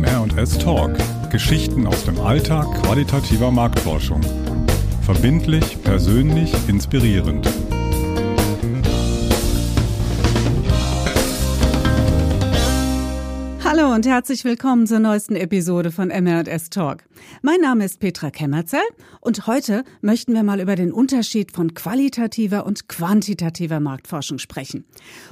MR&S Talk. Geschichten aus dem Alltag qualitativer Marktforschung. Verbindlich, persönlich, inspirierend. Und herzlich willkommen zur neuesten Episode von MR&S Talk. Mein Name ist Petra Kemmerzell und heute möchten wir mal über den Unterschied von qualitativer und quantitativer Marktforschung sprechen.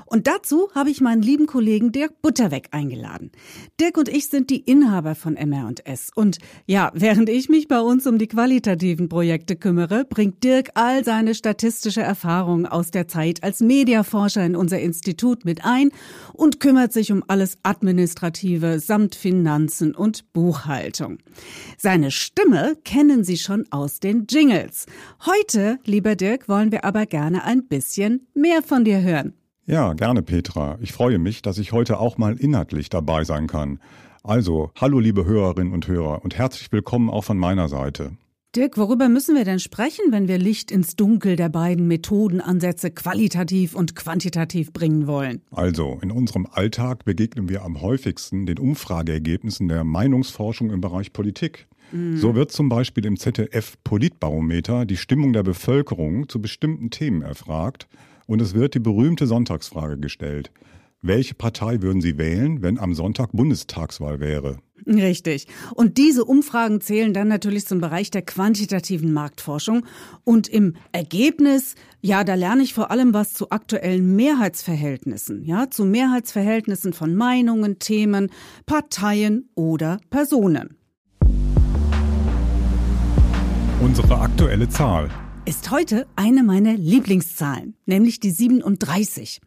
Und dazu habe ich meinen lieben Kollegen Dirk Butterweg eingeladen. Dirk und ich sind die Inhaber von MR&S und ja, während ich mich bei uns um die qualitativen Projekte kümmere, bringt Dirk all seine statistische Erfahrungen aus der Zeit als Mediaforscher in unser Institut mit ein und kümmert sich um alles administrative samt Finanzen und Buchhaltung. Seine Stimme kennen Sie schon aus den Jingles. Heute, lieber Dirk, wollen wir aber gerne ein bisschen mehr von dir hören. Ja, gerne, Petra. Ich freue mich, dass ich heute auch mal inhaltlich dabei sein kann. Also, hallo liebe Hörerinnen und Hörer und herzlich willkommen auch von meiner Seite. Dirk, worüber müssen wir denn sprechen, wenn wir Licht ins Dunkel der beiden Methodenansätze qualitativ und quantitativ bringen wollen? Also, in unserem Alltag begegnen wir am häufigsten den Umfrageergebnissen der Meinungsforschung im Bereich Politik. Mhm. So wird zum Beispiel im ZDF Politbarometer die Stimmung der Bevölkerung zu bestimmten Themen erfragt und es wird die berühmte Sonntagsfrage gestellt. Welche Partei würden Sie wählen, wenn am Sonntag Bundestagswahl wäre? Richtig. Und diese Umfragen zählen dann natürlich zum Bereich der quantitativen Marktforschung. Und im Ergebnis, ja, da lerne ich vor allem was zu aktuellen Mehrheitsverhältnissen, ja, zu Mehrheitsverhältnissen von Meinungen, Themen, Parteien oder Personen. Unsere aktuelle Zahl ist heute eine meiner Lieblingszahlen, nämlich die 37.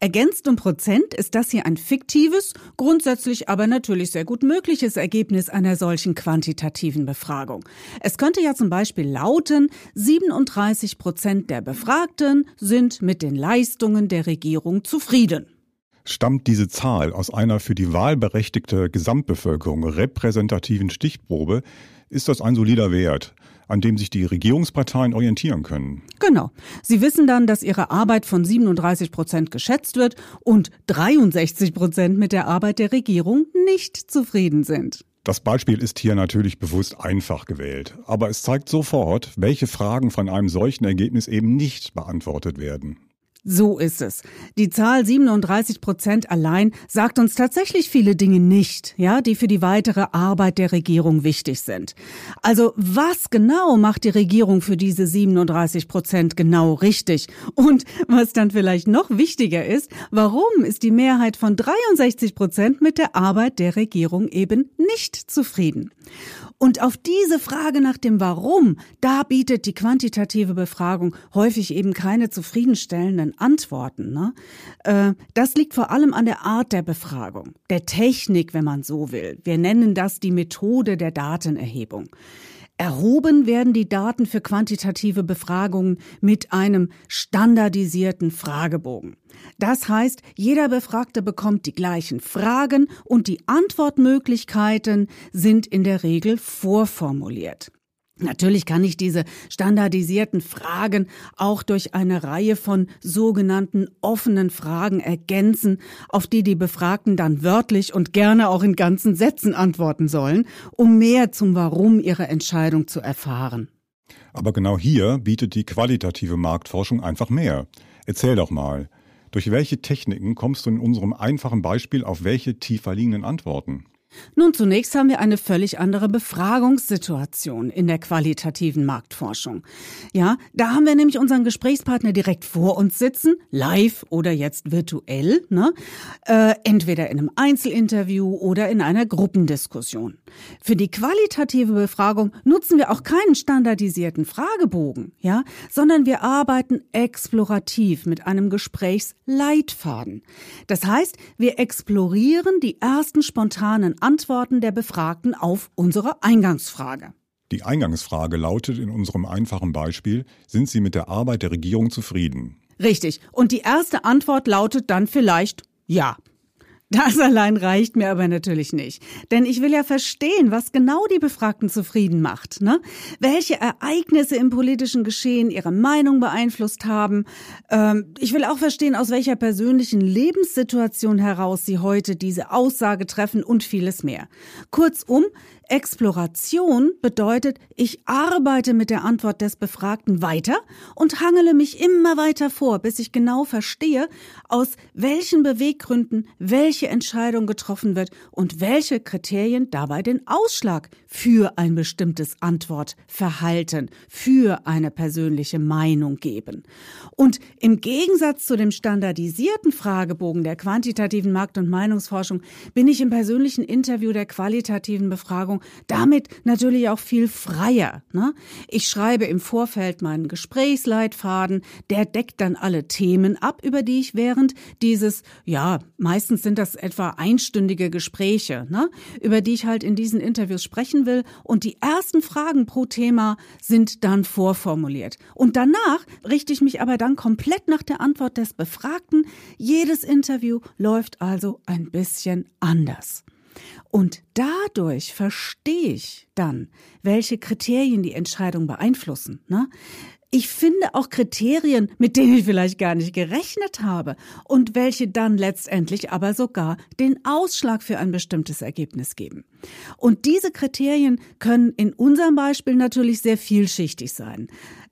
Ergänzt um Prozent ist das hier ein fiktives, grundsätzlich aber natürlich sehr gut mögliches Ergebnis einer solchen quantitativen Befragung. Es könnte ja zum Beispiel lauten, 37 Prozent der Befragten sind mit den Leistungen der Regierung zufrieden. Stammt diese Zahl aus einer für die wahlberechtigte Gesamtbevölkerung repräsentativen Stichprobe, ist das ein solider Wert an dem sich die Regierungsparteien orientieren können. Genau. Sie wissen dann, dass ihre Arbeit von 37 Prozent geschätzt wird und 63 Prozent mit der Arbeit der Regierung nicht zufrieden sind. Das Beispiel ist hier natürlich bewusst einfach gewählt, aber es zeigt sofort, welche Fragen von einem solchen Ergebnis eben nicht beantwortet werden. So ist es. Die Zahl 37 Prozent allein sagt uns tatsächlich viele Dinge nicht, ja, die für die weitere Arbeit der Regierung wichtig sind. Also was genau macht die Regierung für diese 37 Prozent genau richtig? Und was dann vielleicht noch wichtiger ist, warum ist die Mehrheit von 63 Prozent mit der Arbeit der Regierung eben nicht zufrieden? Und auf diese Frage nach dem Warum, da bietet die quantitative Befragung häufig eben keine zufriedenstellenden Antworten. Ne? Äh, das liegt vor allem an der Art der Befragung, der Technik, wenn man so will. Wir nennen das die Methode der Datenerhebung. Erhoben werden die Daten für quantitative Befragungen mit einem standardisierten Fragebogen. Das heißt, jeder Befragte bekommt die gleichen Fragen und die Antwortmöglichkeiten sind in der Regel vorformuliert. Natürlich kann ich diese standardisierten Fragen auch durch eine Reihe von sogenannten offenen Fragen ergänzen, auf die die Befragten dann wörtlich und gerne auch in ganzen Sätzen antworten sollen, um mehr zum Warum ihrer Entscheidung zu erfahren. Aber genau hier bietet die qualitative Marktforschung einfach mehr. Erzähl doch mal, durch welche Techniken kommst du in unserem einfachen Beispiel auf welche tiefer liegenden Antworten? Nun, zunächst haben wir eine völlig andere Befragungssituation in der qualitativen Marktforschung. Ja, da haben wir nämlich unseren Gesprächspartner direkt vor uns sitzen, live oder jetzt virtuell, ne? Äh, entweder in einem Einzelinterview oder in einer Gruppendiskussion. Für die qualitative Befragung nutzen wir auch keinen standardisierten Fragebogen, ja, sondern wir arbeiten explorativ mit einem Gesprächsleitfaden. Das heißt, wir explorieren die ersten spontanen Antworten der Befragten auf unsere Eingangsfrage. Die Eingangsfrage lautet in unserem einfachen Beispiel, sind Sie mit der Arbeit der Regierung zufrieden? Richtig. Und die erste Antwort lautet dann vielleicht ja. Das allein reicht mir aber natürlich nicht. Denn ich will ja verstehen, was genau die Befragten zufrieden macht. Ne? Welche Ereignisse im politischen Geschehen ihre Meinung beeinflusst haben. Ähm, ich will auch verstehen, aus welcher persönlichen Lebenssituation heraus sie heute diese Aussage treffen und vieles mehr. Kurzum, Exploration bedeutet, ich arbeite mit der Antwort des Befragten weiter und hangele mich immer weiter vor, bis ich genau verstehe, aus welchen Beweggründen welche Entscheidung getroffen wird und welche Kriterien dabei den Ausschlag für ein bestimmtes Antwortverhalten, für eine persönliche Meinung geben. Und im Gegensatz zu dem standardisierten Fragebogen der quantitativen Markt- und Meinungsforschung bin ich im persönlichen Interview der qualitativen Befragung Erfahrung, damit natürlich auch viel freier. Ne? Ich schreibe im Vorfeld meinen Gesprächsleitfaden, der deckt dann alle Themen ab, über die ich während dieses, ja, meistens sind das etwa einstündige Gespräche, ne? über die ich halt in diesen Interviews sprechen will. Und die ersten Fragen pro Thema sind dann vorformuliert. Und danach richte ich mich aber dann komplett nach der Antwort des Befragten. Jedes Interview läuft also ein bisschen anders. Und dadurch verstehe ich dann, welche Kriterien die Entscheidung beeinflussen. Ne? Ich finde auch Kriterien, mit denen ich vielleicht gar nicht gerechnet habe und welche dann letztendlich aber sogar den Ausschlag für ein bestimmtes Ergebnis geben. Und diese Kriterien können in unserem Beispiel natürlich sehr vielschichtig sein.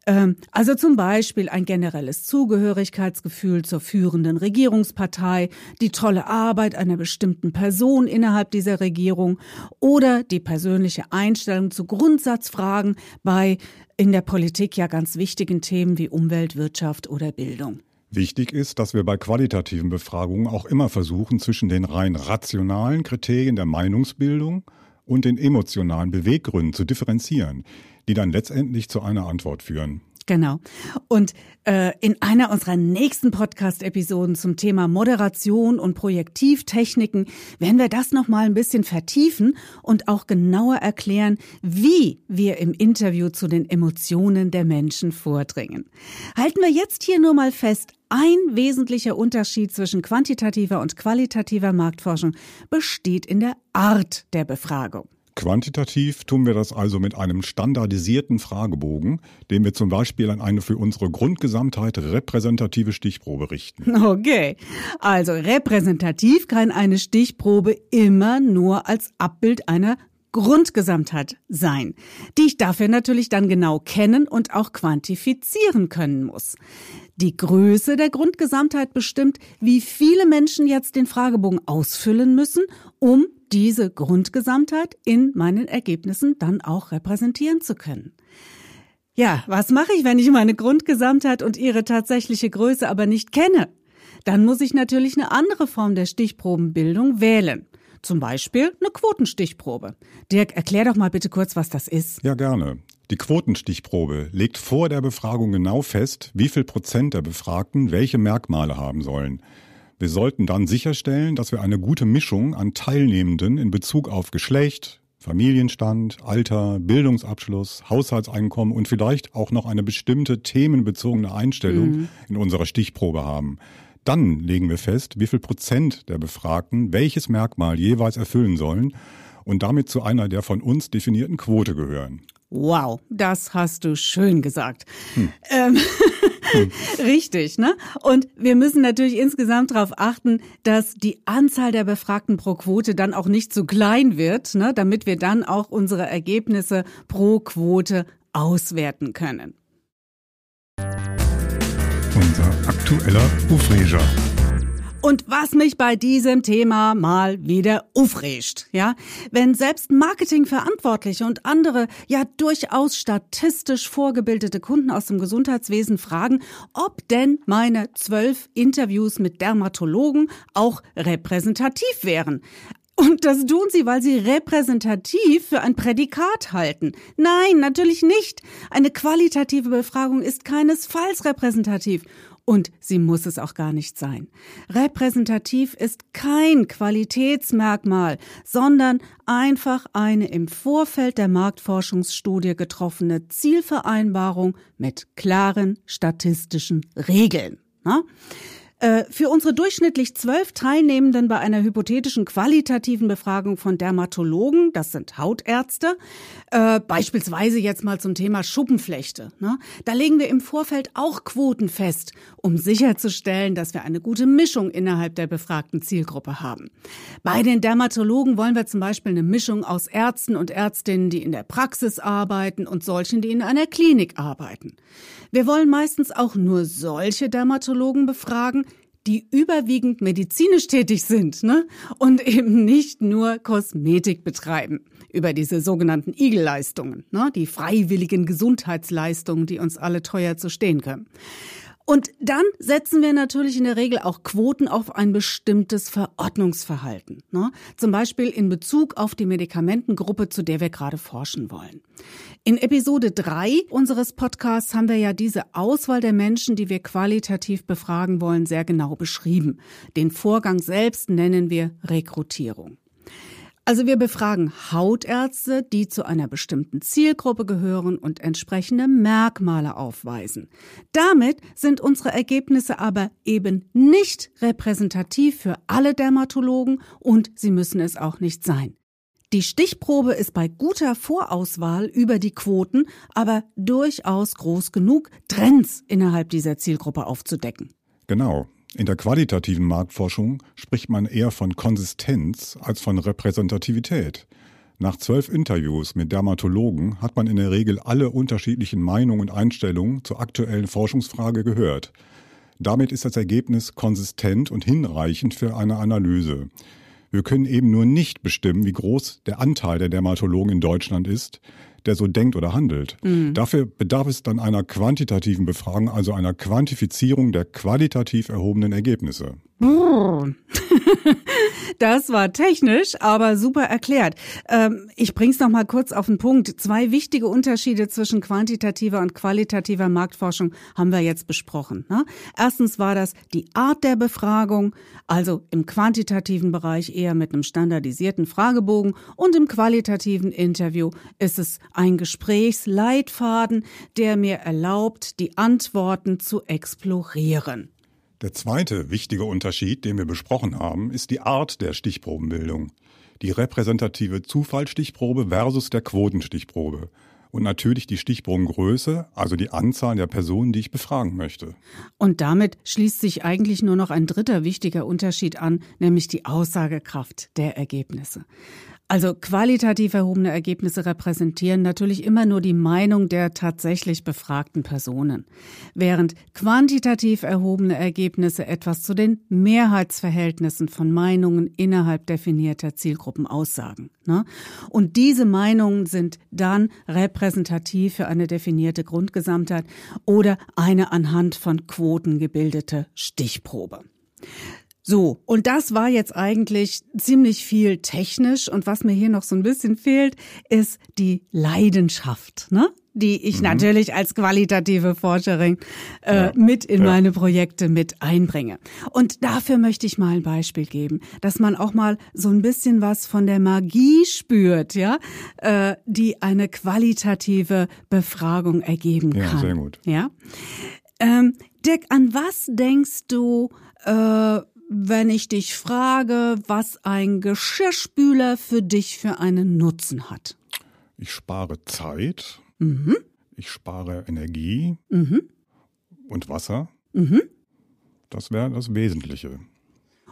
Ähm, also zum Beispiel ein generelles Zugehörigkeitsgefühl zur führenden Regierungspartei, die tolle Arbeit einer bestimmten Person innerhalb dieser Regierung oder die persönliche Einstellung zu Grundsatzfragen bei in der Politik ja ganz wichtigen Themen wie Umwelt, Wirtschaft oder Bildung. Wichtig ist, dass wir bei qualitativen Befragungen auch immer versuchen, zwischen den rein rationalen Kriterien der Meinungsbildung und den emotionalen Beweggründen zu differenzieren die dann letztendlich zu einer Antwort führen. Genau. Und äh, in einer unserer nächsten Podcast-Episoden zum Thema Moderation und Projektivtechniken werden wir das nochmal ein bisschen vertiefen und auch genauer erklären, wie wir im Interview zu den Emotionen der Menschen vordringen. Halten wir jetzt hier nur mal fest, ein wesentlicher Unterschied zwischen quantitativer und qualitativer Marktforschung besteht in der Art der Befragung. Quantitativ tun wir das also mit einem standardisierten Fragebogen, den wir zum Beispiel an eine für unsere Grundgesamtheit repräsentative Stichprobe richten. Okay, also repräsentativ kann eine Stichprobe immer nur als Abbild einer Grundgesamtheit sein, die ich dafür natürlich dann genau kennen und auch quantifizieren können muss. Die Größe der Grundgesamtheit bestimmt, wie viele Menschen jetzt den Fragebogen ausfüllen müssen, um diese Grundgesamtheit in meinen Ergebnissen dann auch repräsentieren zu können. Ja, was mache ich, wenn ich meine Grundgesamtheit und ihre tatsächliche Größe aber nicht kenne? Dann muss ich natürlich eine andere Form der Stichprobenbildung wählen. Zum Beispiel eine Quotenstichprobe. Dirk, erklär doch mal bitte kurz, was das ist. Ja, gerne. Die Quotenstichprobe legt vor der Befragung genau fest, wie viel Prozent der Befragten welche Merkmale haben sollen. Wir sollten dann sicherstellen, dass wir eine gute Mischung an Teilnehmenden in Bezug auf Geschlecht, Familienstand, Alter, Bildungsabschluss, Haushaltseinkommen und vielleicht auch noch eine bestimmte themenbezogene Einstellung mhm. in unserer Stichprobe haben. Dann legen wir fest, wie viel Prozent der Befragten welches Merkmal jeweils erfüllen sollen und damit zu einer der von uns definierten Quote gehören. Wow, das hast du schön gesagt. Hm. Ähm, hm. Richtig, ne? Und wir müssen natürlich insgesamt darauf achten, dass die Anzahl der Befragten pro Quote dann auch nicht zu klein wird, ne? damit wir dann auch unsere Ergebnisse pro Quote auswerten können. Unser aktueller Ufreger. Und was mich bei diesem Thema mal wieder aufregt, ja, wenn selbst Marketingverantwortliche und andere ja durchaus statistisch vorgebildete Kunden aus dem Gesundheitswesen fragen, ob denn meine zwölf Interviews mit Dermatologen auch repräsentativ wären. Und das tun sie, weil sie repräsentativ für ein Prädikat halten. Nein, natürlich nicht. Eine qualitative Befragung ist keinesfalls repräsentativ. Und sie muss es auch gar nicht sein. Repräsentativ ist kein Qualitätsmerkmal, sondern einfach eine im Vorfeld der Marktforschungsstudie getroffene Zielvereinbarung mit klaren statistischen Regeln. Äh, für unsere durchschnittlich zwölf Teilnehmenden bei einer hypothetischen qualitativen Befragung von Dermatologen, das sind Hautärzte, äh, beispielsweise jetzt mal zum Thema Schuppenflechte, ne? da legen wir im Vorfeld auch Quoten fest, um sicherzustellen, dass wir eine gute Mischung innerhalb der befragten Zielgruppe haben. Bei den Dermatologen wollen wir zum Beispiel eine Mischung aus Ärzten und Ärztinnen, die in der Praxis arbeiten und solchen, die in einer Klinik arbeiten. Wir wollen meistens auch nur solche Dermatologen befragen, die überwiegend medizinisch tätig sind ne? und eben nicht nur Kosmetik betreiben über diese sogenannten Igelleistungen, ne? die freiwilligen Gesundheitsleistungen, die uns alle teuer zu stehen können. Und dann setzen wir natürlich in der Regel auch Quoten auf ein bestimmtes Verordnungsverhalten. Ne? Zum Beispiel in Bezug auf die Medikamentengruppe, zu der wir gerade forschen wollen. In Episode 3 unseres Podcasts haben wir ja diese Auswahl der Menschen, die wir qualitativ befragen wollen, sehr genau beschrieben. Den Vorgang selbst nennen wir Rekrutierung. Also wir befragen Hautärzte, die zu einer bestimmten Zielgruppe gehören und entsprechende Merkmale aufweisen. Damit sind unsere Ergebnisse aber eben nicht repräsentativ für alle Dermatologen und sie müssen es auch nicht sein. Die Stichprobe ist bei guter Vorauswahl über die Quoten aber durchaus groß genug, Trends innerhalb dieser Zielgruppe aufzudecken. Genau. In der qualitativen Marktforschung spricht man eher von Konsistenz als von Repräsentativität. Nach zwölf Interviews mit Dermatologen hat man in der Regel alle unterschiedlichen Meinungen und Einstellungen zur aktuellen Forschungsfrage gehört. Damit ist das Ergebnis konsistent und hinreichend für eine Analyse. Wir können eben nur nicht bestimmen, wie groß der Anteil der Dermatologen in Deutschland ist, der so denkt oder handelt. Mhm. Dafür bedarf es dann einer quantitativen Befragung, also einer Quantifizierung der qualitativ erhobenen Ergebnisse. Das war technisch, aber super erklärt. Ähm, ich bring's noch mal kurz auf den Punkt. Zwei wichtige Unterschiede zwischen quantitativer und qualitativer Marktforschung haben wir jetzt besprochen. Ne? Erstens war das die Art der Befragung, also im quantitativen Bereich eher mit einem standardisierten Fragebogen und im qualitativen Interview ist es ein Gesprächsleitfaden, der mir erlaubt, die Antworten zu explorieren. Der zweite wichtige Unterschied, den wir besprochen haben, ist die Art der Stichprobenbildung. Die repräsentative Zufallsstichprobe versus der Quotenstichprobe. Und natürlich die Stichprobengröße, also die Anzahl der Personen, die ich befragen möchte. Und damit schließt sich eigentlich nur noch ein dritter wichtiger Unterschied an, nämlich die Aussagekraft der Ergebnisse. Also qualitativ erhobene Ergebnisse repräsentieren natürlich immer nur die Meinung der tatsächlich befragten Personen, während quantitativ erhobene Ergebnisse etwas zu den Mehrheitsverhältnissen von Meinungen innerhalb definierter Zielgruppen aussagen. Ne? Und diese Meinungen sind dann repräsentativ für eine definierte Grundgesamtheit oder eine anhand von Quoten gebildete Stichprobe. So, und das war jetzt eigentlich ziemlich viel technisch. Und was mir hier noch so ein bisschen fehlt, ist die Leidenschaft, ne? die ich mhm. natürlich als qualitative Forscherin äh, ja, mit in ja. meine Projekte mit einbringe. Und dafür möchte ich mal ein Beispiel geben, dass man auch mal so ein bisschen was von der Magie spürt, ja, äh, die eine qualitative Befragung ergeben kann. Ja, sehr gut. Ja. Ähm, Dirk, an was denkst du, äh, wenn ich dich frage, was ein Geschirrspüler für dich für einen Nutzen hat? Ich spare Zeit. Mhm. Ich spare Energie mhm. und Wasser. Mhm. Das wäre das Wesentliche.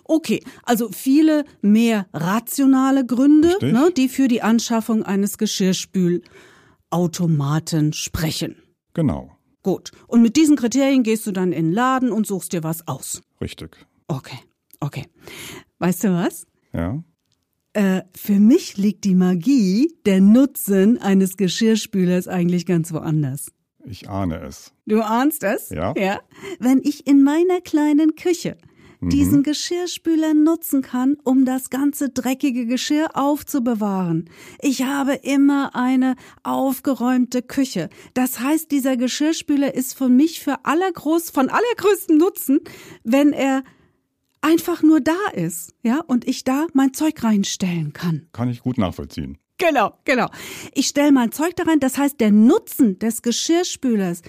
Okay, also viele mehr rationale Gründe, ne, die für die Anschaffung eines Geschirrspülautomaten sprechen. Genau. Gut. Und mit diesen Kriterien gehst du dann in den Laden und suchst dir was aus. Richtig. Okay. Okay. Weißt du was? Ja. Äh, für mich liegt die Magie, der Nutzen eines Geschirrspülers eigentlich ganz woanders. Ich ahne es. Du ahnst es? Ja. Ja. Wenn ich in meiner kleinen Küche mhm. diesen Geschirrspüler nutzen kann, um das ganze dreckige Geschirr aufzubewahren. Ich habe immer eine aufgeräumte Küche. Das heißt, dieser Geschirrspüler ist für mich für allergroß, von allergrößtem Nutzen, wenn er einfach nur da ist, ja, und ich da mein Zeug reinstellen kann. Kann ich gut nachvollziehen. Genau, genau. Ich stelle mein Zeug da rein, das heißt, der Nutzen des Geschirrspülers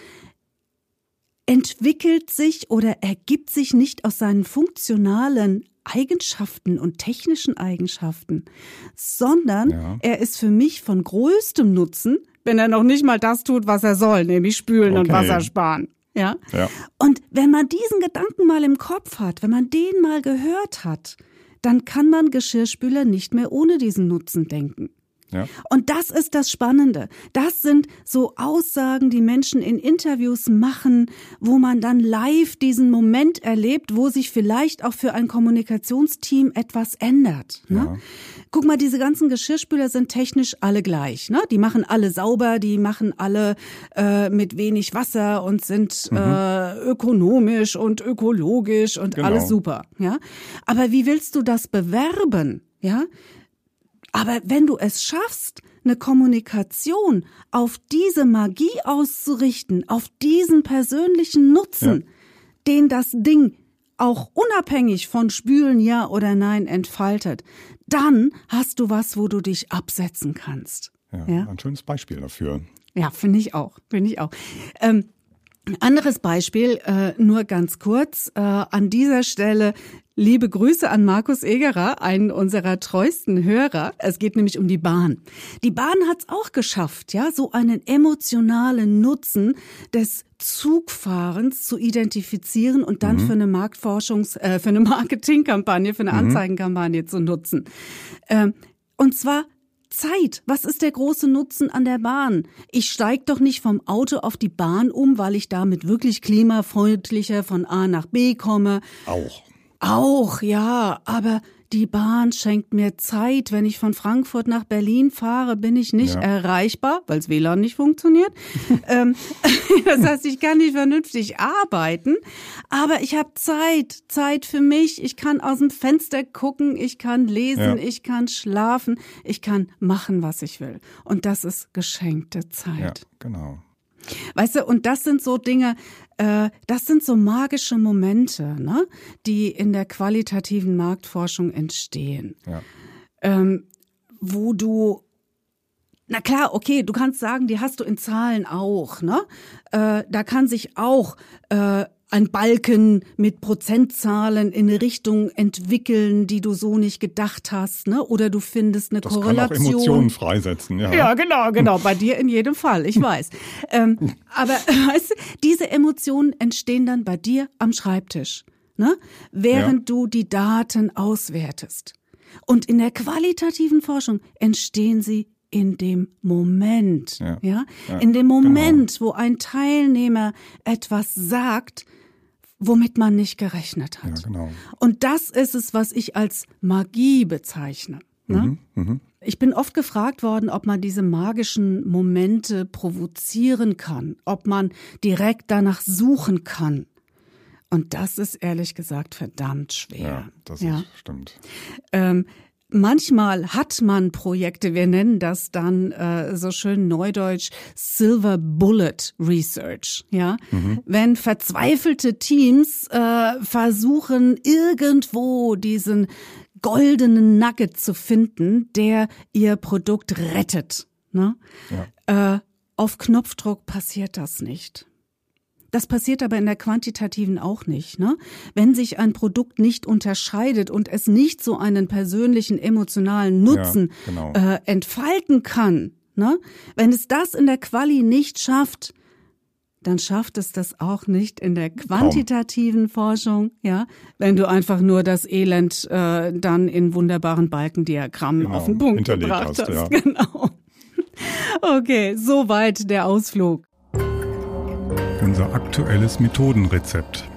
entwickelt sich oder ergibt sich nicht aus seinen funktionalen Eigenschaften und technischen Eigenschaften, sondern ja. er ist für mich von größtem Nutzen, wenn er noch nicht mal das tut, was er soll, nämlich spülen okay. und Wasser sparen. Ja? ja. Und wenn man diesen Gedanken mal im Kopf hat, wenn man den mal gehört hat, dann kann man Geschirrspüler nicht mehr ohne diesen Nutzen denken. Ja. Und das ist das Spannende. Das sind so Aussagen, die Menschen in Interviews machen, wo man dann live diesen Moment erlebt, wo sich vielleicht auch für ein Kommunikationsteam etwas ändert. Ne? Ja. Guck mal, diese ganzen Geschirrspüler sind technisch alle gleich. Ne? Die machen alle sauber, die machen alle äh, mit wenig Wasser und sind mhm. äh, ökonomisch und ökologisch und genau. alles super. Ja, aber wie willst du das bewerben? Ja, aber wenn du es schaffst, eine Kommunikation auf diese Magie auszurichten, auf diesen persönlichen Nutzen, ja. den das Ding auch unabhängig von Spülen ja oder nein entfaltet, dann hast du was, wo du dich absetzen kannst. Ja, ja? ein schönes Beispiel dafür. Ja, finde ich auch, finde ich auch. Ähm, anderes Beispiel, äh, nur ganz kurz. Äh, an dieser Stelle liebe Grüße an Markus Egerer, einen unserer treuesten Hörer. Es geht nämlich um die Bahn. Die Bahn hat es auch geschafft, ja, so einen emotionalen Nutzen des Zugfahrens zu identifizieren und dann mhm. für eine Marktforschungs-, äh, für eine Marketingkampagne, für eine mhm. Anzeigenkampagne zu nutzen. Ähm, und zwar Zeit. Was ist der große Nutzen an der Bahn? Ich steig doch nicht vom Auto auf die Bahn um, weil ich damit wirklich klimafreundlicher von A nach B komme. Auch. Auch, ja, aber die Bahn schenkt mir Zeit. Wenn ich von Frankfurt nach Berlin fahre, bin ich nicht ja. erreichbar, weil das WLAN nicht funktioniert. ähm, das heißt, ich kann nicht vernünftig arbeiten, aber ich habe Zeit, Zeit für mich. Ich kann aus dem Fenster gucken, ich kann lesen, ja. ich kann schlafen, ich kann machen, was ich will. Und das ist geschenkte Zeit. Ja, genau. Weißt du, und das sind so Dinge, äh, das sind so magische Momente, ne, die in der qualitativen Marktforschung entstehen. Ja. Ähm, wo du na klar, okay, du kannst sagen, die hast du in Zahlen auch, ne? Äh, da kann sich auch äh, ein Balken mit Prozentzahlen in eine Richtung entwickeln, die du so nicht gedacht hast, ne? Oder du findest eine das Korrelation. Kann auch Emotionen freisetzen, ja. Ja, genau, genau. Bei dir in jedem Fall, ich weiß. ähm, aber weißt du, diese Emotionen entstehen dann bei dir am Schreibtisch, ne? Während ja. du die Daten auswertest. Und in der qualitativen Forschung entstehen sie in dem Moment, ja, ja? ja in dem genau. Moment, genau. wo ein Teilnehmer etwas sagt, womit man nicht gerechnet hat. Ja, genau. Und das ist es, was ich als Magie bezeichne. Ne? Mhm, mh. Ich bin oft gefragt worden, ob man diese magischen Momente provozieren kann, ob man direkt danach suchen kann. Und das ist ehrlich gesagt verdammt schwer. Ja, das ja. Ist, stimmt. Ähm, Manchmal hat man Projekte, wir nennen das dann äh, so schön neudeutsch Silver Bullet Research. Ja, mhm. wenn verzweifelte Teams äh, versuchen irgendwo diesen goldenen Nugget zu finden, der ihr Produkt rettet. Ne? Ja. Äh, auf Knopfdruck passiert das nicht. Das passiert aber in der quantitativen auch nicht. Ne? Wenn sich ein Produkt nicht unterscheidet und es nicht so einen persönlichen emotionalen Nutzen ja, genau. äh, entfalten kann, ne? wenn es das in der Quali nicht schafft, dann schafft es das auch nicht in der quantitativen Kaum. Forschung, ja, wenn du einfach nur das Elend äh, dann in wunderbaren Balkendiagrammen genau, auf den Punkt gebracht hast. hast. Ja. Genau. Okay, soweit der Ausflug unser aktuelles Methodenrezept.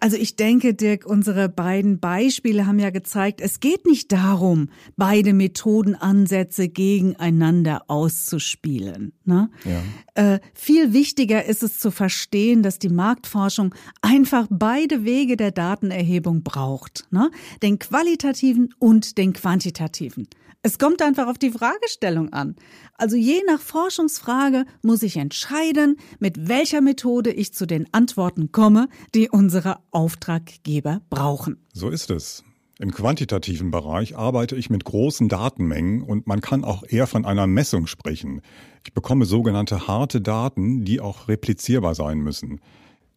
Also ich denke, Dirk, unsere beiden Beispiele haben ja gezeigt, es geht nicht darum, beide Methodenansätze gegeneinander auszuspielen. Ne? Ja. Äh, viel wichtiger ist es zu verstehen, dass die Marktforschung einfach beide Wege der Datenerhebung braucht. Ne? Den qualitativen und den quantitativen. Es kommt einfach auf die Fragestellung an. Also je nach Forschungsfrage muss ich entscheiden, mit welcher Methode ich zu den Antworten komme, die unsere Auftraggeber brauchen. So ist es. Im quantitativen Bereich arbeite ich mit großen Datenmengen und man kann auch eher von einer Messung sprechen. Ich bekomme sogenannte harte Daten, die auch replizierbar sein müssen.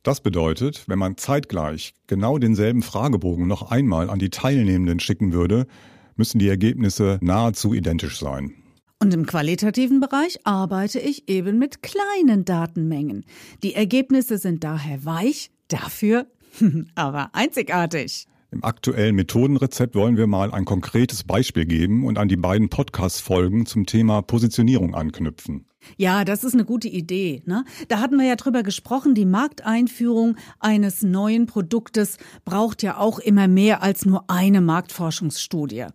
Das bedeutet, wenn man zeitgleich genau denselben Fragebogen noch einmal an die Teilnehmenden schicken würde, müssen die Ergebnisse nahezu identisch sein. Und im qualitativen Bereich arbeite ich eben mit kleinen Datenmengen. Die Ergebnisse sind daher weich, dafür aber einzigartig. Im aktuellen Methodenrezept wollen wir mal ein konkretes Beispiel geben und an die beiden Podcast-Folgen zum Thema Positionierung anknüpfen. Ja, das ist eine gute Idee. Ne? Da hatten wir ja drüber gesprochen, die Markteinführung eines neuen Produktes braucht ja auch immer mehr als nur eine Marktforschungsstudie.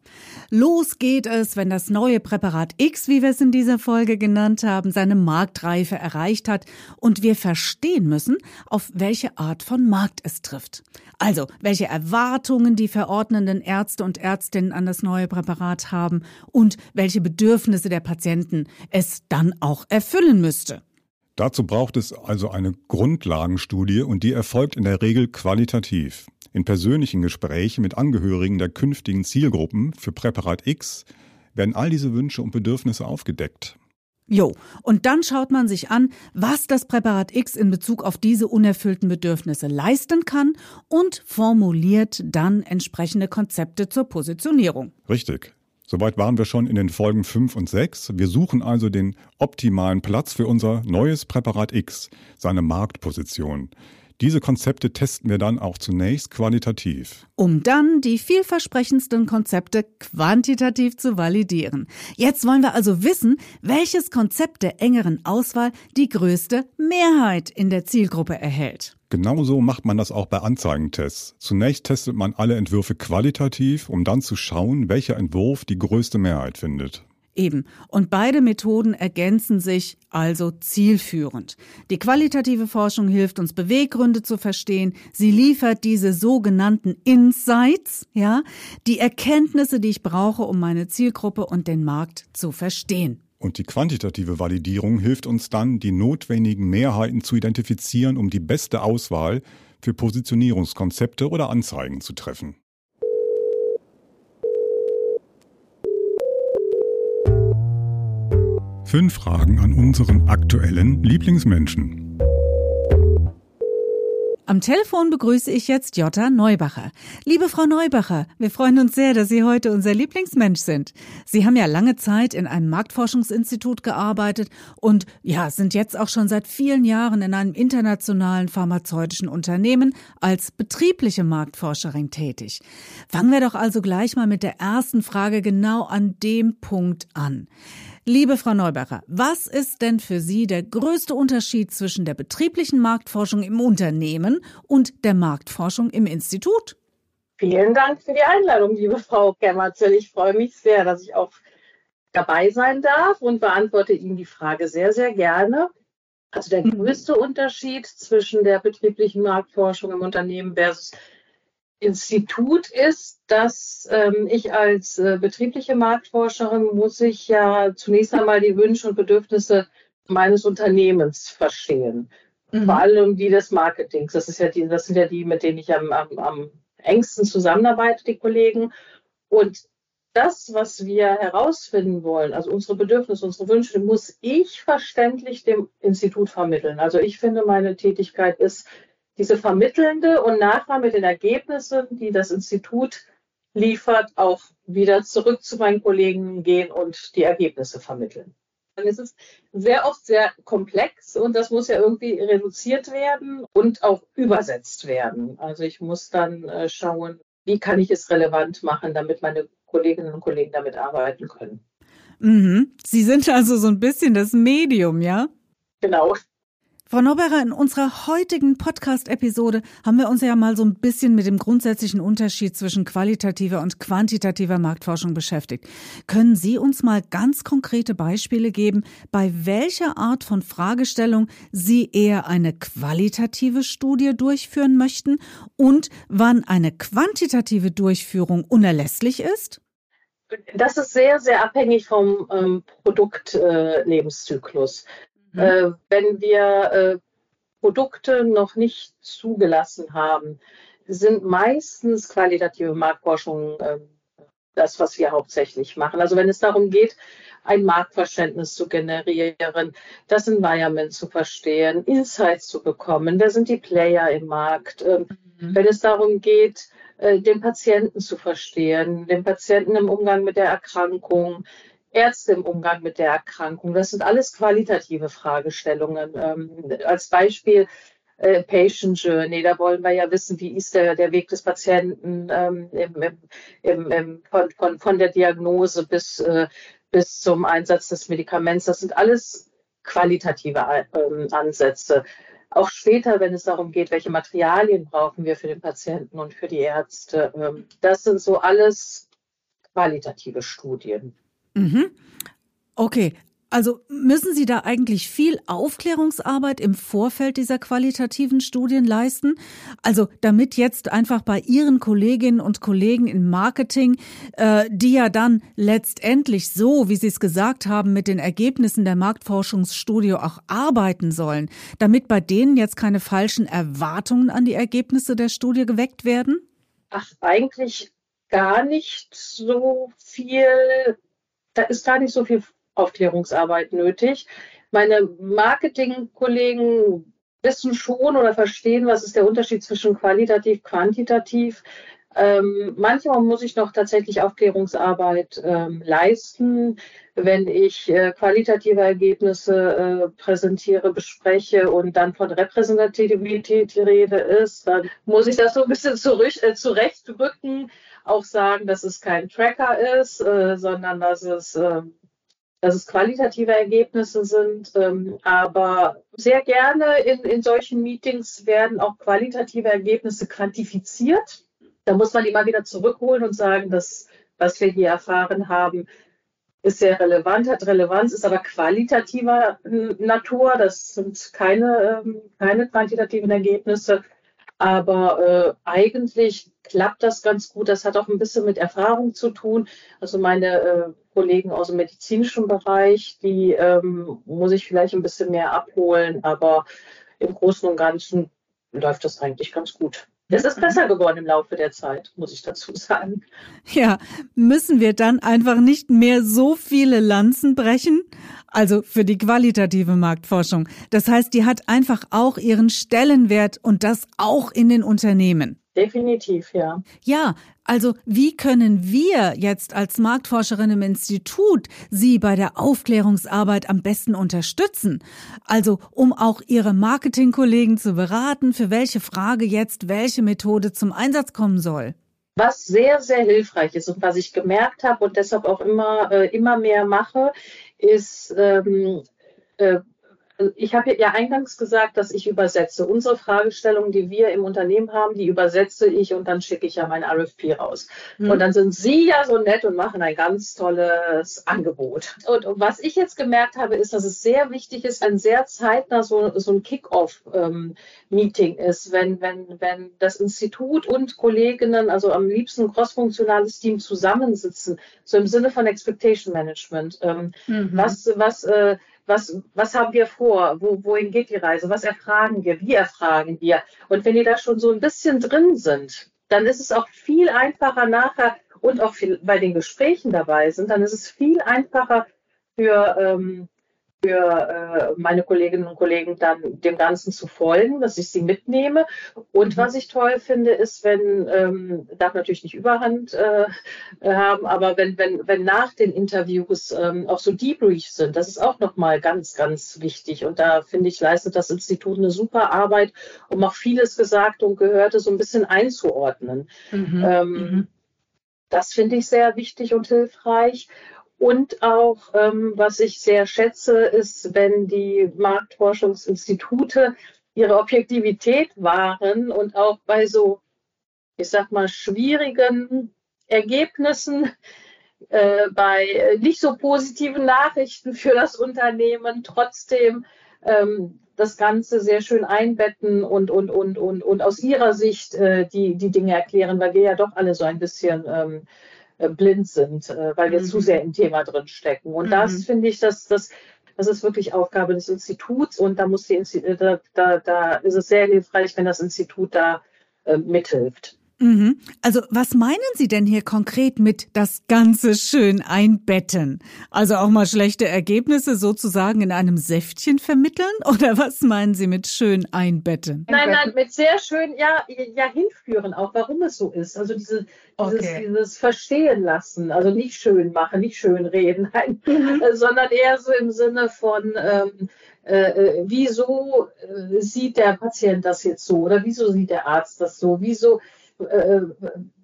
Los geht es, wenn das neue Präparat X, wie wir es in dieser Folge genannt haben, seine Marktreife erreicht hat und wir verstehen müssen, auf welche Art von Markt es trifft. Also, welche Erwartungen die verordnenden Ärzte und Ärztinnen an das neue Präparat haben und welche Bedürfnisse der Patienten es dann auch erfüllen müsste. Dazu braucht es also eine Grundlagenstudie und die erfolgt in der Regel qualitativ. In persönlichen Gesprächen mit Angehörigen der künftigen Zielgruppen für Präparat X werden all diese Wünsche und Bedürfnisse aufgedeckt. Jo, und dann schaut man sich an, was das Präparat X in Bezug auf diese unerfüllten Bedürfnisse leisten kann und formuliert dann entsprechende Konzepte zur Positionierung. Richtig. Soweit waren wir schon in den Folgen 5 und 6. Wir suchen also den optimalen Platz für unser neues Präparat X, seine Marktposition. Diese Konzepte testen wir dann auch zunächst qualitativ. Um dann die vielversprechendsten Konzepte quantitativ zu validieren. Jetzt wollen wir also wissen, welches Konzept der engeren Auswahl die größte Mehrheit in der Zielgruppe erhält. Genauso macht man das auch bei Anzeigentests. Zunächst testet man alle Entwürfe qualitativ, um dann zu schauen, welcher Entwurf die größte Mehrheit findet. Eben. Und beide Methoden ergänzen sich also zielführend. Die qualitative Forschung hilft uns Beweggründe zu verstehen. Sie liefert diese sogenannten Insights, ja, die Erkenntnisse, die ich brauche, um meine Zielgruppe und den Markt zu verstehen. Und die quantitative Validierung hilft uns dann, die notwendigen Mehrheiten zu identifizieren, um die beste Auswahl für Positionierungskonzepte oder Anzeigen zu treffen. Fünf Fragen an unseren aktuellen Lieblingsmenschen. Am Telefon begrüße ich jetzt Jutta Neubacher. Liebe Frau Neubacher, wir freuen uns sehr, dass Sie heute unser Lieblingsmensch sind. Sie haben ja lange Zeit in einem Marktforschungsinstitut gearbeitet und ja, sind jetzt auch schon seit vielen Jahren in einem internationalen pharmazeutischen Unternehmen als betriebliche Marktforscherin tätig. Fangen wir doch also gleich mal mit der ersten Frage genau an dem Punkt an. Liebe Frau Neubacher, was ist denn für Sie der größte Unterschied zwischen der betrieblichen Marktforschung im Unternehmen und der Marktforschung im Institut? Vielen Dank für die Einladung, liebe Frau Gemmerzel. Ich freue mich sehr, dass ich auch dabei sein darf und beantworte Ihnen die Frage sehr, sehr gerne. Also der mhm. größte Unterschied zwischen der betrieblichen Marktforschung im Unternehmen versus Institut ist, dass ähm, ich als äh, betriebliche Marktforscherin muss ich ja zunächst einmal die Wünsche und Bedürfnisse meines Unternehmens verstehen. Mhm. Vor allem die des Marketings. Das, ist ja die, das sind ja die, mit denen ich am, am, am engsten zusammenarbeite, die Kollegen. Und das, was wir herausfinden wollen, also unsere Bedürfnisse, unsere Wünsche, muss ich verständlich dem Institut vermitteln. Also ich finde, meine Tätigkeit ist, diese vermittelnde und nachher mit den Ergebnissen, die das Institut liefert, auch wieder zurück zu meinen Kollegen gehen und die Ergebnisse vermitteln. Es ist sehr oft sehr komplex und das muss ja irgendwie reduziert werden und auch übersetzt werden. Also ich muss dann äh, schauen, wie kann ich es relevant machen, damit meine Kolleginnen und Kollegen damit arbeiten können. Mhm. Sie sind also so ein bisschen das Medium, ja? Genau. Frau Norberer, in unserer heutigen Podcast-Episode haben wir uns ja mal so ein bisschen mit dem grundsätzlichen Unterschied zwischen qualitativer und quantitativer Marktforschung beschäftigt. Können Sie uns mal ganz konkrete Beispiele geben, bei welcher Art von Fragestellung Sie eher eine qualitative Studie durchführen möchten und wann eine quantitative Durchführung unerlässlich ist? Das ist sehr, sehr abhängig vom ähm, Produktlebenszyklus. Äh, Mhm. Äh, wenn wir äh, Produkte noch nicht zugelassen haben, sind meistens qualitative Marktforschungen äh, das, was wir hauptsächlich machen. Also wenn es darum geht, ein Marktverständnis zu generieren, das Environment zu verstehen, Insights zu bekommen, wer sind die Player im Markt, ähm, mhm. wenn es darum geht, äh, den Patienten zu verstehen, den Patienten im Umgang mit der Erkrankung, Ärzte im Umgang mit der Erkrankung. Das sind alles qualitative Fragestellungen. Ähm, als Beispiel äh, Patient Journey, da wollen wir ja wissen, wie ist der, der Weg des Patienten ähm, im, im, im, von, von, von der Diagnose bis, äh, bis zum Einsatz des Medikaments. Das sind alles qualitative äh, Ansätze. Auch später, wenn es darum geht, welche Materialien brauchen wir für den Patienten und für die Ärzte. Ähm, das sind so alles qualitative Studien. Mhm. Okay, also müssen Sie da eigentlich viel Aufklärungsarbeit im Vorfeld dieser qualitativen Studien leisten? Also damit jetzt einfach bei Ihren Kolleginnen und Kollegen im Marketing, äh, die ja dann letztendlich so, wie Sie es gesagt haben, mit den Ergebnissen der Marktforschungsstudie auch arbeiten sollen, damit bei denen jetzt keine falschen Erwartungen an die Ergebnisse der Studie geweckt werden? Ach, eigentlich gar nicht so viel. Da ist gar nicht so viel Aufklärungsarbeit nötig. Meine Marketingkollegen wissen schon oder verstehen, was ist der Unterschied zwischen qualitativ, quantitativ. Ähm, manchmal muss ich noch tatsächlich Aufklärungsarbeit ähm, leisten, wenn ich äh, qualitative Ergebnisse äh, präsentiere, bespreche und dann von Repräsentativität die Rede ist, dann muss ich das so ein bisschen zurück, äh, zurechtrücken, auch sagen, dass es kein Tracker ist, äh, sondern dass es ähm, dass es qualitative Ergebnisse sind. Ähm, aber sehr gerne in, in solchen Meetings werden auch qualitative Ergebnisse quantifiziert. Da muss man immer wieder zurückholen und sagen, dass was wir hier erfahren haben, ist sehr relevant, hat Relevanz, ist aber qualitativer Natur. Das sind keine, ähm, keine quantitativen Ergebnisse. Aber äh, eigentlich klappt das ganz gut. Das hat auch ein bisschen mit Erfahrung zu tun. Also meine äh, Kollegen aus dem medizinischen Bereich, die ähm, muss ich vielleicht ein bisschen mehr abholen, aber im Großen und Ganzen läuft das eigentlich ganz gut. Es ist besser geworden im Laufe der Zeit, muss ich dazu sagen. Ja, müssen wir dann einfach nicht mehr so viele Lanzen brechen? Also für die qualitative Marktforschung. Das heißt, die hat einfach auch ihren Stellenwert und das auch in den Unternehmen. Definitiv, ja. Ja, also wie können wir jetzt als Marktforscherin im Institut Sie bei der Aufklärungsarbeit am besten unterstützen? Also um auch Ihre Marketingkollegen zu beraten, für welche Frage jetzt welche Methode zum Einsatz kommen soll. Was sehr, sehr hilfreich ist und was ich gemerkt habe und deshalb auch immer, äh, immer mehr mache, ist ähm, äh, ich habe ja eingangs gesagt, dass ich übersetze. Unsere Fragestellungen, die wir im Unternehmen haben, die übersetze ich und dann schicke ich ja mein RFP raus. Mhm. Und dann sind Sie ja so nett und machen ein ganz tolles Angebot. Und, und, was ich jetzt gemerkt habe, ist, dass es sehr wichtig ist, ein sehr zeitnah so, so ein Kick-off-Meeting ähm, ist, wenn, wenn, wenn das Institut und Kolleginnen, also am liebsten ein crossfunktionales Team zusammensitzen, so im Sinne von Expectation Management. Ähm, mhm. Was, was äh, was, was haben wir vor? Wo, wohin geht die Reise? Was erfragen wir? Wie erfragen wir? Und wenn die da schon so ein bisschen drin sind, dann ist es auch viel einfacher nachher und auch viel bei den Gesprächen dabei sind, dann ist es viel einfacher für, ähm, für äh, meine Kolleginnen und Kollegen dann dem Ganzen zu folgen, dass ich sie mitnehme. Und mhm. was ich toll finde, ist, wenn, ähm, darf natürlich nicht Überhand äh, haben, aber wenn, wenn, wenn nach den Interviews ähm, auch so Debriefs sind, das ist auch nochmal ganz, ganz wichtig. Und da finde ich, leistet das Institut eine super Arbeit, um auch vieles gesagt und Gehörte so ein bisschen einzuordnen. Mhm. Ähm, mhm. Das finde ich sehr wichtig und hilfreich. Und auch, ähm, was ich sehr schätze, ist, wenn die Marktforschungsinstitute ihre Objektivität wahren und auch bei so, ich sag mal, schwierigen Ergebnissen, äh, bei nicht so positiven Nachrichten für das Unternehmen trotzdem ähm, das Ganze sehr schön einbetten und, und, und, und, und aus ihrer Sicht äh, die, die Dinge erklären, weil wir ja doch alle so ein bisschen ähm, äh, blind sind, äh, weil wir mhm. zu sehr im Thema drin stecken. Und mhm. das finde ich, dass das das ist wirklich Aufgabe des Instituts und da muss die Institut, äh, da, da, da ist es sehr hilfreich, wenn das Institut da äh, mithilft. Mhm. Also was meinen Sie denn hier konkret mit das Ganze schön einbetten? Also auch mal schlechte Ergebnisse sozusagen in einem Säftchen vermitteln? Oder was meinen Sie mit schön einbetten? Nein, nein, mit sehr schön, ja, ja hinführen auch, warum es so ist. Also diese, dieses, okay. dieses Verstehen lassen, also nicht schön machen, nicht schön reden, nein, mhm. sondern eher so im Sinne von, ähm, äh, äh, wieso äh, sieht der Patient das jetzt so oder wieso sieht der Arzt das so, wieso äh,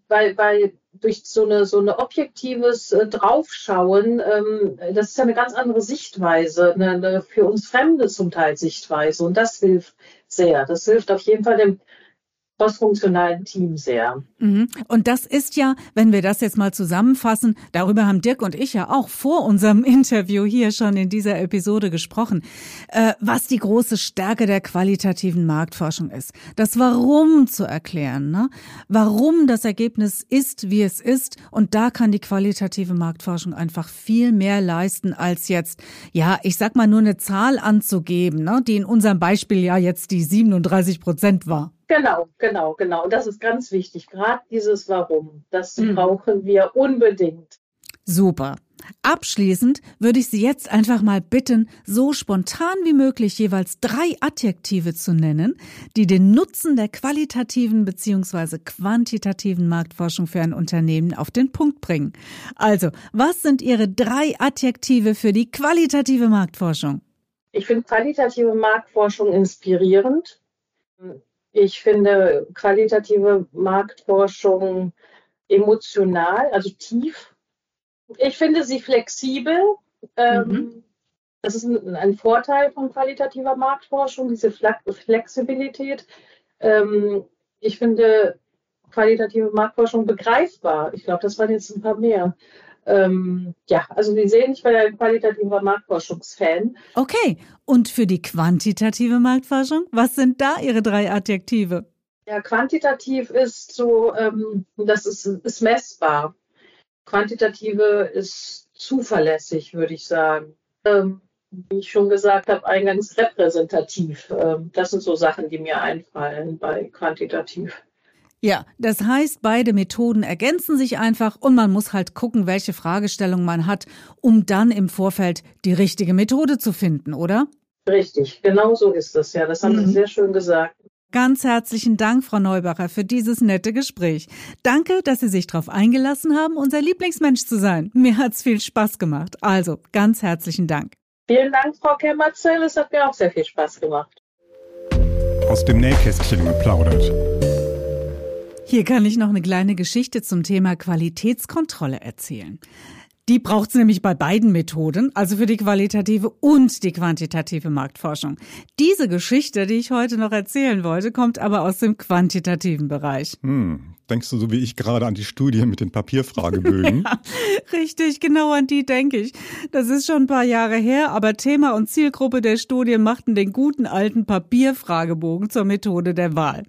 weil, weil durch so eine so eine objektives äh, Draufschauen, ähm, das ist ja eine ganz andere Sichtweise, eine, eine für uns fremde zum Teil Sichtweise und das hilft sehr. Das hilft auf jeden Fall dem crossfunktionalen Team sehr. Mhm. Und das ist ja, wenn wir das jetzt mal zusammenfassen, darüber haben Dirk und ich ja auch vor unserem Interview hier schon in dieser Episode gesprochen, äh, was die große Stärke der qualitativen Marktforschung ist. Das Warum zu erklären, ne? warum das Ergebnis ist, wie es ist. Und da kann die qualitative Marktforschung einfach viel mehr leisten, als jetzt, ja, ich sag mal nur eine Zahl anzugeben, ne? die in unserem Beispiel ja jetzt die 37 Prozent war. Genau, genau, genau. Und das ist ganz wichtig. Gerade dieses Warum, das mhm. brauchen wir unbedingt. Super. Abschließend würde ich Sie jetzt einfach mal bitten, so spontan wie möglich jeweils drei Adjektive zu nennen, die den Nutzen der qualitativen bzw. quantitativen Marktforschung für ein Unternehmen auf den Punkt bringen. Also, was sind Ihre drei Adjektive für die qualitative Marktforschung? Ich finde qualitative Marktforschung inspirierend. Ich finde qualitative Marktforschung emotional, also tief. Ich finde sie flexibel. Ähm, mhm. Das ist ein, ein, Vorteil von qualitativer Marktforschung, diese Flexibilität. Ähm, ich finde qualitative Marktforschung begreifbar. Ich glaube, das waren jetzt ein paar mehr. Ähm, ja, also Sie sehen, ich bin ein qualitativer Marktforschungsfan. Okay, und für die quantitative Marktforschung, was sind da Ihre drei Adjektive? Ja, quantitativ ist so, ähm, das ist, ist messbar. Quantitative ist zuverlässig, würde ich sagen. Ähm, wie ich schon gesagt habe, eingangs repräsentativ. Ähm, das sind so Sachen, die mir einfallen bei quantitativ. Ja, das heißt, beide Methoden ergänzen sich einfach und man muss halt gucken, welche Fragestellung man hat, um dann im Vorfeld die richtige Methode zu finden, oder? Richtig, genau so ist es ja. Das haben mhm. Sie sehr schön gesagt. Ganz herzlichen Dank, Frau Neubacher, für dieses nette Gespräch. Danke, dass Sie sich darauf eingelassen haben, unser Lieblingsmensch zu sein. Mir hat's viel Spaß gemacht. Also, ganz herzlichen Dank. Vielen Dank, Frau Kemmerzell. Es hat mir auch sehr viel Spaß gemacht. Aus dem Nähkästchen geplaudert. Hier kann ich noch eine kleine Geschichte zum Thema Qualitätskontrolle erzählen. Die braucht es nämlich bei beiden Methoden, also für die qualitative und die quantitative Marktforschung. Diese Geschichte, die ich heute noch erzählen wollte, kommt aber aus dem quantitativen Bereich. Hm. Denkst du so wie ich gerade an die Studie mit den Papierfragebögen? ja, richtig, genau an die denke ich. Das ist schon ein paar Jahre her, aber Thema und Zielgruppe der Studie machten den guten alten Papierfragebogen zur Methode der Wahl.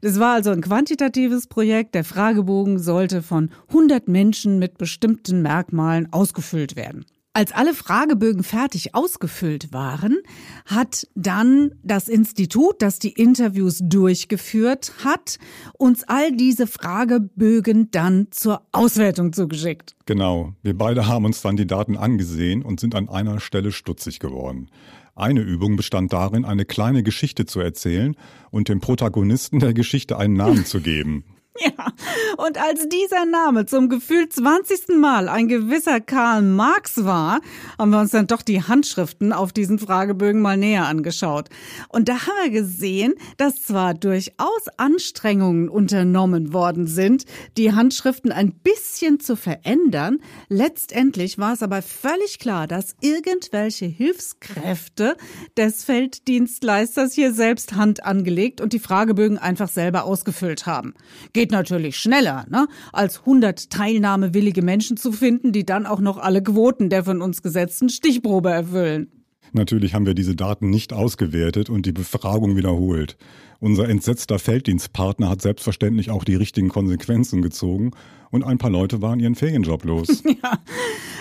Das war also ein quantitatives Projekt. Der Fragebogen sollte von 100 Menschen mit bestimmten Merkmalen ausgefüllt werden. Als alle Fragebögen fertig ausgefüllt waren, hat dann das Institut, das die Interviews durchgeführt hat, uns all diese Fragebögen dann zur Auswertung zugeschickt. Genau. Wir beide haben uns dann die Daten angesehen und sind an einer Stelle stutzig geworden. Eine Übung bestand darin, eine kleine Geschichte zu erzählen und dem Protagonisten der Geschichte einen Namen zu geben. Ja, und als dieser Name zum gefühlt 20. Mal ein gewisser Karl Marx war, haben wir uns dann doch die Handschriften auf diesen Fragebögen mal näher angeschaut. Und da haben wir gesehen, dass zwar durchaus Anstrengungen unternommen worden sind, die Handschriften ein bisschen zu verändern, letztendlich war es aber völlig klar, dass irgendwelche Hilfskräfte des Felddienstleisters hier selbst Hand angelegt und die Fragebögen einfach selber ausgefüllt haben. Geht geht natürlich schneller, ne? als 100 teilnahmewillige Menschen zu finden, die dann auch noch alle Quoten der von uns gesetzten Stichprobe erfüllen. Natürlich haben wir diese Daten nicht ausgewertet und die Befragung wiederholt. Unser entsetzter Felddienstpartner hat selbstverständlich auch die richtigen Konsequenzen gezogen und ein paar Leute waren ihren Ferienjob los. ja.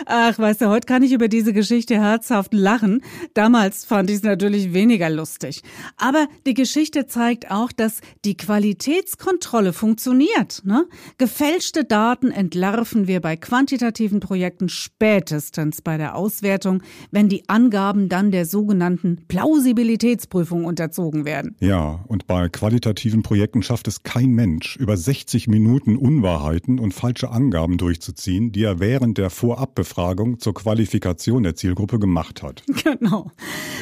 Ach, weißt du, heute kann ich über diese Geschichte herzhaft lachen. Damals fand ich es natürlich weniger lustig. Aber die Geschichte zeigt auch, dass die Qualitätskontrolle funktioniert. Ne? Gefälschte Daten entlarven wir bei quantitativen Projekten spätestens bei der Auswertung, wenn die Angaben dann der sogenannten Plausibilitätsprüfung unterzogen werden. Ja, und bei qualitativen Projekten schafft es kein Mensch, über 60 Minuten Unwahrheiten und falsche Angaben durchzuziehen, die er während der Vorabbefragung zur Qualifikation der Zielgruppe gemacht hat. Genau.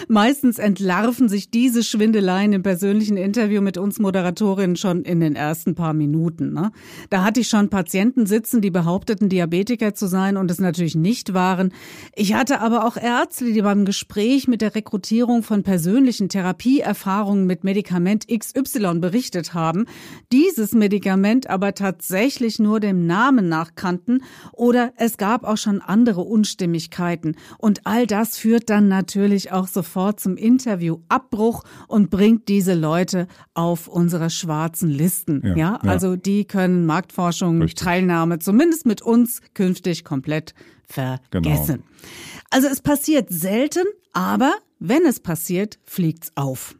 Meistens entlarven sich diese Schwindeleien im persönlichen Interview mit uns Moderatorinnen schon in den ersten paar Minuten. Ne? Da hatte ich schon Patienten sitzen, die behaupteten, Diabetiker zu sein und es natürlich nicht waren. Ich hatte aber auch Ärzte, die beim Gespräch mit der Rekrutierung von persönlichen Therapieerfahrungen mit Medikament XY berichtet haben, dieses Medikament aber tatsächlich nur dem Namen nach kannten oder es gab auch schon andere Unstimmigkeiten. Und all das führt dann natürlich auch sofort zum Interviewabbruch und bringt diese Leute auf unsere schwarzen Listen. Ja, ja? also die können Marktforschung, Richtig. Teilnahme zumindest mit uns künftig komplett vergessen. Genau. Also es passiert selten, aber wenn es passiert, fliegt's auf.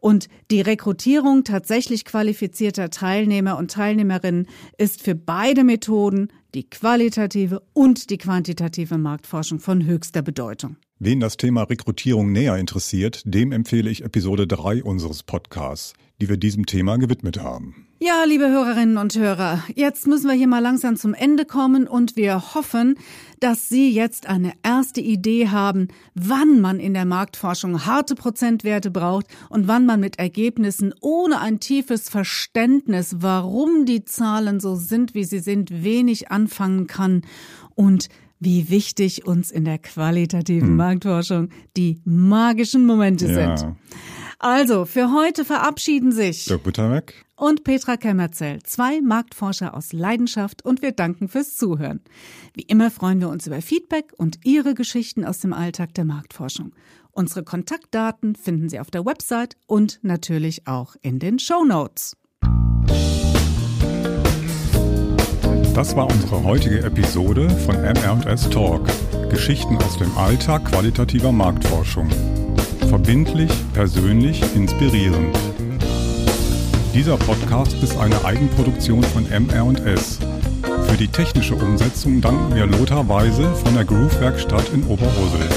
Und die Rekrutierung tatsächlich qualifizierter Teilnehmer und Teilnehmerinnen ist für beide Methoden, die qualitative und die quantitative Marktforschung, von höchster Bedeutung. Wen das Thema Rekrutierung näher interessiert, dem empfehle ich Episode 3 unseres Podcasts, die wir diesem Thema gewidmet haben. Ja, liebe Hörerinnen und Hörer, jetzt müssen wir hier mal langsam zum Ende kommen und wir hoffen, dass Sie jetzt eine erste Idee haben, wann man in der Marktforschung harte Prozentwerte braucht und wann man mit Ergebnissen ohne ein tiefes Verständnis, warum die Zahlen so sind, wie sie sind, wenig anfangen kann und wie wichtig uns in der qualitativen hm. Marktforschung die magischen Momente ja. sind. Also, für heute verabschieden sich Dirk Buttermeck und Petra Kemmerzell, zwei Marktforscher aus Leidenschaft und wir danken fürs Zuhören. Wie immer freuen wir uns über Feedback und Ihre Geschichten aus dem Alltag der Marktforschung. Unsere Kontaktdaten finden Sie auf der Website und natürlich auch in den Show Notes. Das war unsere heutige Episode von MR&S Talk. Geschichten aus dem Alltag qualitativer Marktforschung verbindlich, persönlich, inspirierend. Dieser Podcast ist eine Eigenproduktion von MR&S. Für die technische Umsetzung danken wir Lothar Weise von der Groove Werkstatt in Oberursel.